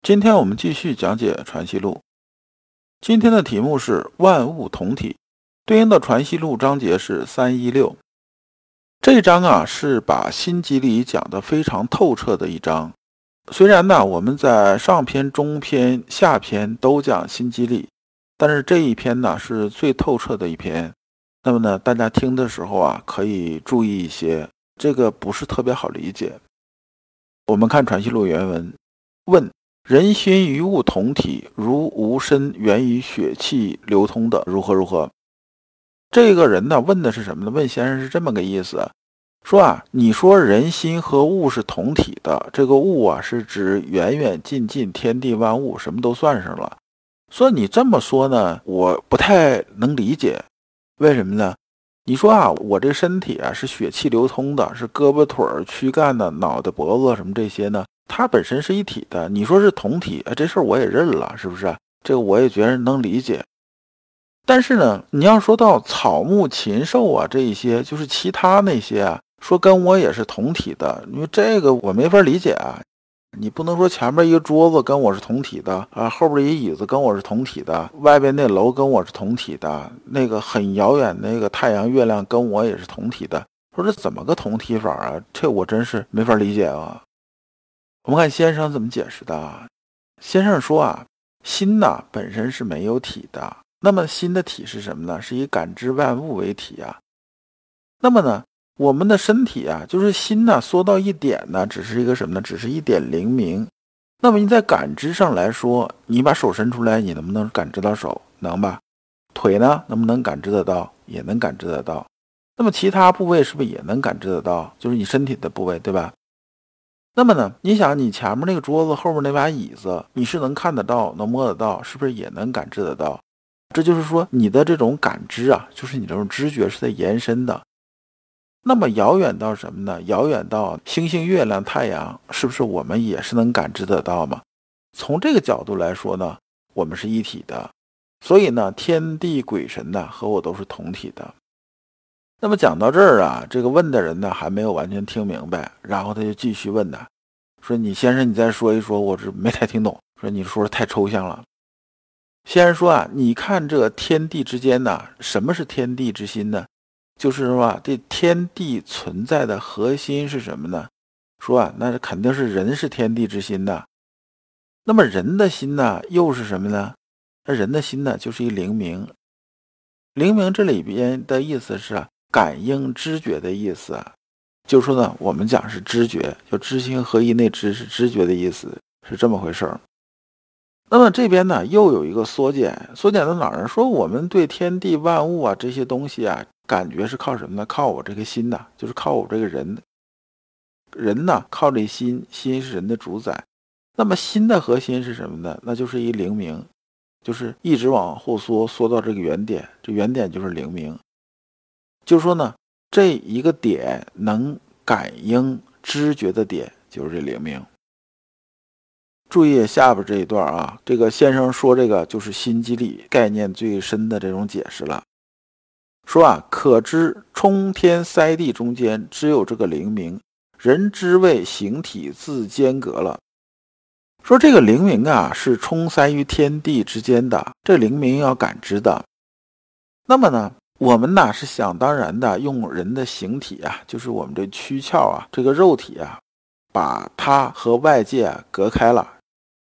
今天我们继续讲解《传习录》。今天的题目是“万物同体”，对应的《传习录》章节是三一六。这一章啊，是把心机理讲得非常透彻的一章。虽然呢，我们在上篇、中篇、下篇都讲心机理，但是这一篇呢是最透彻的一篇。那么呢，大家听的时候啊，可以注意一些，这个不是特别好理解。我们看《传习录》原文：问。人心与物同体，如无身源于血气流通的，如何如何？这个人呢，问的是什么呢？问先生是这么个意思，说啊，你说人心和物是同体的，这个物啊是指远远近近天地万物，什么都算上了。说你这么说呢，我不太能理解，为什么呢？你说啊，我这身体啊是血气流通的，是胳膊腿儿、躯干的、脑袋脖子什么这些呢？它本身是一体的，你说是同体，哎，这事儿我也认了，是不是？这个我也觉得能理解。但是呢，你要说到草木禽兽啊，这一些就是其他那些啊，说跟我也是同体的，因为这个我没法理解啊。你不能说前面一个桌子跟我是同体的啊，后边一椅子跟我是同体的，外边那楼跟我是同体的，那个很遥远那个太阳月亮跟我也是同体的，说这怎么个同体法啊？这我真是没法理解啊。我们看先生怎么解释的。先生说啊，心呐本身是没有体的。那么心的体是什么呢？是以感知万物为体啊。那么呢，我们的身体啊，就是心呐缩到一点呢，只是一个什么呢？只是一点灵明。那么你在感知上来说，你把手伸出来，你能不能感知到手？能吧？腿呢，能不能感知得到？也能感知得到。那么其他部位是不是也能感知得到？就是你身体的部位，对吧？那么呢？你想，你前面那个桌子，后面那把椅子，你是能看得到、能摸得到，是不是也能感知得到？这就是说，你的这种感知啊，就是你这种知觉是在延伸的。那么遥远到什么呢？遥远到星星、月亮、太阳，是不是我们也是能感知得到吗？从这个角度来说呢，我们是一体的。所以呢，天地鬼神呢，和我都是同体的。那么讲到这儿啊，这个问的人呢还没有完全听明白，然后他就继续问呢，说：“你先生，你再说一说，我这没太听懂。说你说的太抽象了。”先生说啊，你看这天地之间呢，什么是天地之心呢？就是说啊，这天地存在的核心是什么呢？说啊，那肯定是人是天地之心的。那么人的心呢，又是什么呢？那人的心呢，就是一灵明。灵明这里边的意思是。感应知觉的意思，就说呢，我们讲是知觉，就知行合一，那知是知觉的意思，是这么回事儿。那么这边呢，又有一个缩减，缩减到哪儿呢？说我们对天地万物啊这些东西啊，感觉是靠什么呢？靠我这个心呐，就是靠我这个人。人呢，靠这心，心是人的主宰。那么心的核心是什么呢？那就是一灵明，就是一直往后缩，缩到这个原点，这原点就是灵明。就说呢，这一个点能感应知觉的点就是这灵明。注意下边这一段啊，这个先生说这个就是心机理概念最深的这种解释了。说啊，可知冲天塞地中间只有这个灵明，人之谓形体自间隔了。说这个灵明啊，是冲塞于天地之间的，这灵明要感知的。那么呢？我们呢是想当然的用人的形体啊，就是我们这躯壳啊，这个肉体啊，把它和外界隔开了，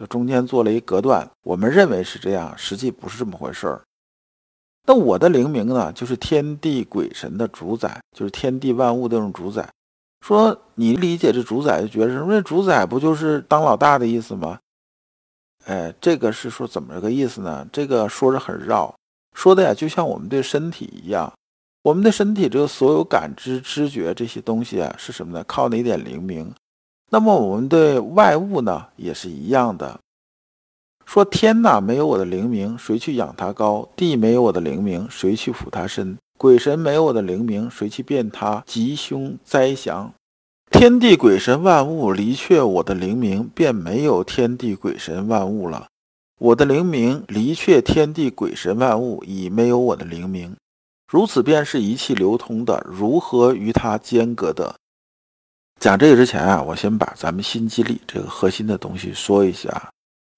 就中间做了一隔断。我们认为是这样，实际不是这么回事儿。那我的灵明呢，就是天地鬼神的主宰，就是天地万物的这种主宰。说你理解这主宰，就觉得什么？主宰不就是当老大的意思吗？哎，这个是说怎么个意思呢？这个说着很绕。说的呀，就像我们对身体一样，我们的身体这个所有感知、知觉这些东西啊，是什么呢？靠哪点灵明？那么我们对外物呢也是一样的。说天呐，没有我的灵明，谁去养它高？地没有我的灵明，谁去抚它深？鬼神没有我的灵明，谁去辨它吉凶灾祥？天地鬼神万物离却我的灵明，便没有天地鬼神万物了。我的灵明离却天地鬼神万物，已没有我的灵明。如此便是一气流通的，如何与它间隔的？讲这个之前啊，我先把咱们心机理这个核心的东西说一下。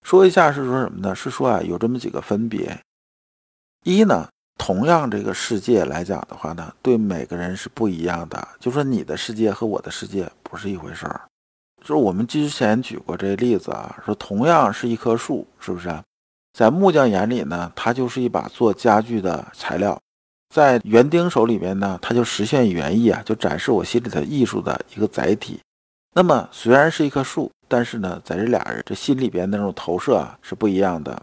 说一下是说什么呢？是说啊，有这么几个分别。一呢，同样这个世界来讲的话呢，对每个人是不一样的。就说你的世界和我的世界不是一回事儿。就是我们之前举过这例子啊，说同样是一棵树，是不是？在木匠眼里呢，它就是一把做家具的材料；在园丁手里面呢，它就实现园艺啊，就展示我心里的艺术的一个载体。那么虽然是一棵树。但是呢，在这俩人这心里边那种投射啊是不一样的。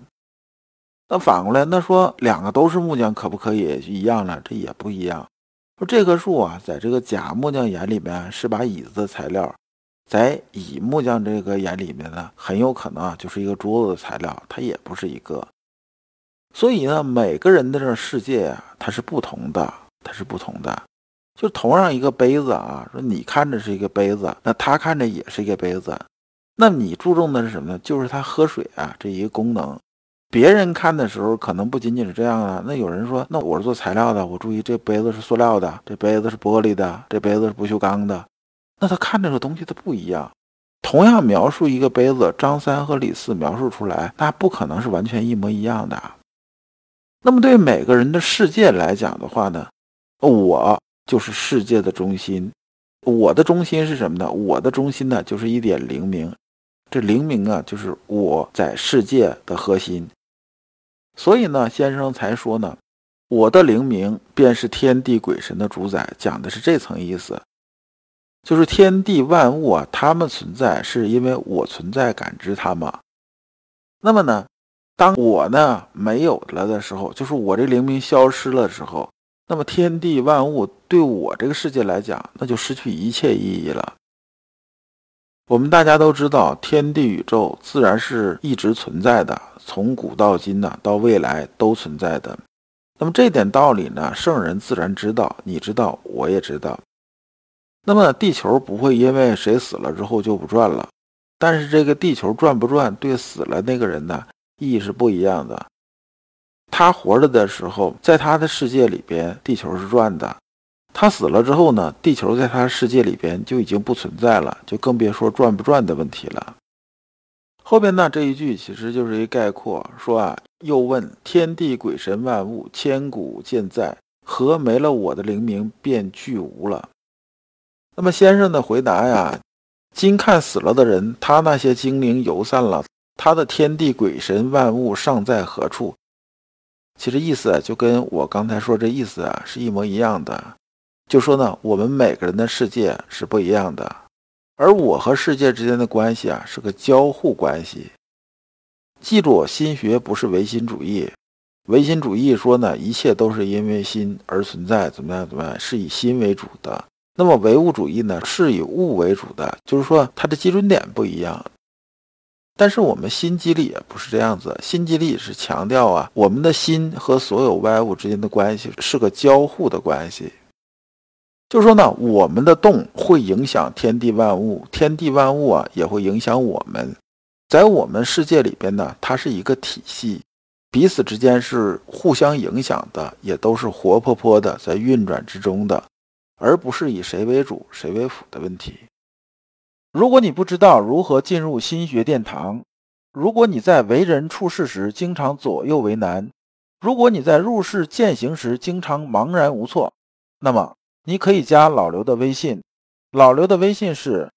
那反过来，那说两个都是木匠，可不可以一样了？这也不一样。说这棵树啊，在这个假木匠眼里面是把椅子的材料，在乙木匠这个眼里面呢，很有可能啊就是一个桌子的材料，它也不是一个。所以呢，每个人的这个世界啊，它是不同的，它是不同的。就同样一个杯子啊，说你看着是一个杯子，那他看着也是一个杯子。那你注重的是什么呢？就是他喝水啊这一个功能。别人看的时候可能不仅仅是这样啊。那有人说，那我是做材料的，我注意这杯子是塑料的，这杯子是玻璃的，这杯子是不锈钢的。那他看这个东西它不一样。同样描述一个杯子，张三和李四描述出来，那不可能是完全一模一样的。那么对每个人的世界来讲的话呢，我就是世界的中心。我的中心是什么呢？我的中心呢就是一点灵明。这灵明啊，就是我在世界的核心，所以呢，先生才说呢，我的灵明便是天地鬼神的主宰，讲的是这层意思，就是天地万物啊，它们存在是因为我存在感知它们。那么呢，当我呢没有了的时候，就是我这灵明消失了的时候，那么天地万物对我这个世界来讲，那就失去一切意义了。我们大家都知道，天地宇宙自然是一直存在的，从古到今呢，到未来都存在的。那么这点道理呢，圣人自然知道，你知道，我也知道。那么地球不会因为谁死了之后就不转了，但是这个地球转不转，对死了那个人呢，意义是不一样的。他活着的时候，在他的世界里边，地球是转的。他死了之后呢，地球在他世界里边就已经不存在了，就更别说转不转的问题了。后边呢这一句其实就是一概括，说啊，又问天地鬼神万物千古健在，何没了我的灵明便俱无了？那么先生的回答呀，今看死了的人，他那些精灵游散了，他的天地鬼神万物尚在何处？其实意思就跟我刚才说这意思啊是一模一样的。就说呢，我们每个人的世界是不一样的，而我和世界之间的关系啊是个交互关系。记住，心学不是唯心主义。唯心主义说呢，一切都是因为心而存在，怎么样怎么样，是以心为主的。那么唯物主义呢，是以物为主的，就是说它的基准点不一样。但是我们心机理也不是这样子，心机理是强调啊，我们的心和所有外物之间的关系是个交互的关系。就是说呢，我们的动会影响天地万物，天地万物啊也会影响我们。在我们世界里边呢，它是一个体系，彼此之间是互相影响的，也都是活泼泼的在运转之中的，而不是以谁为主谁为辅的问题。如果你不知道如何进入心学殿堂，如果你在为人处事时经常左右为难，如果你在入世践行时经常茫然无措，那么。你可以加老刘的微信，老刘的微信是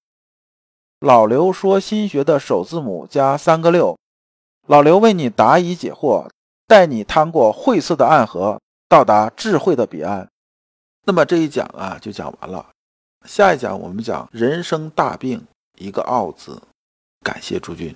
老刘说心学的首字母加三个六，老刘为你答疑解惑，带你趟过晦涩的暗河，到达智慧的彼岸。那么这一讲啊就讲完了，下一讲我们讲人生大病一个“傲”字。感谢诸君。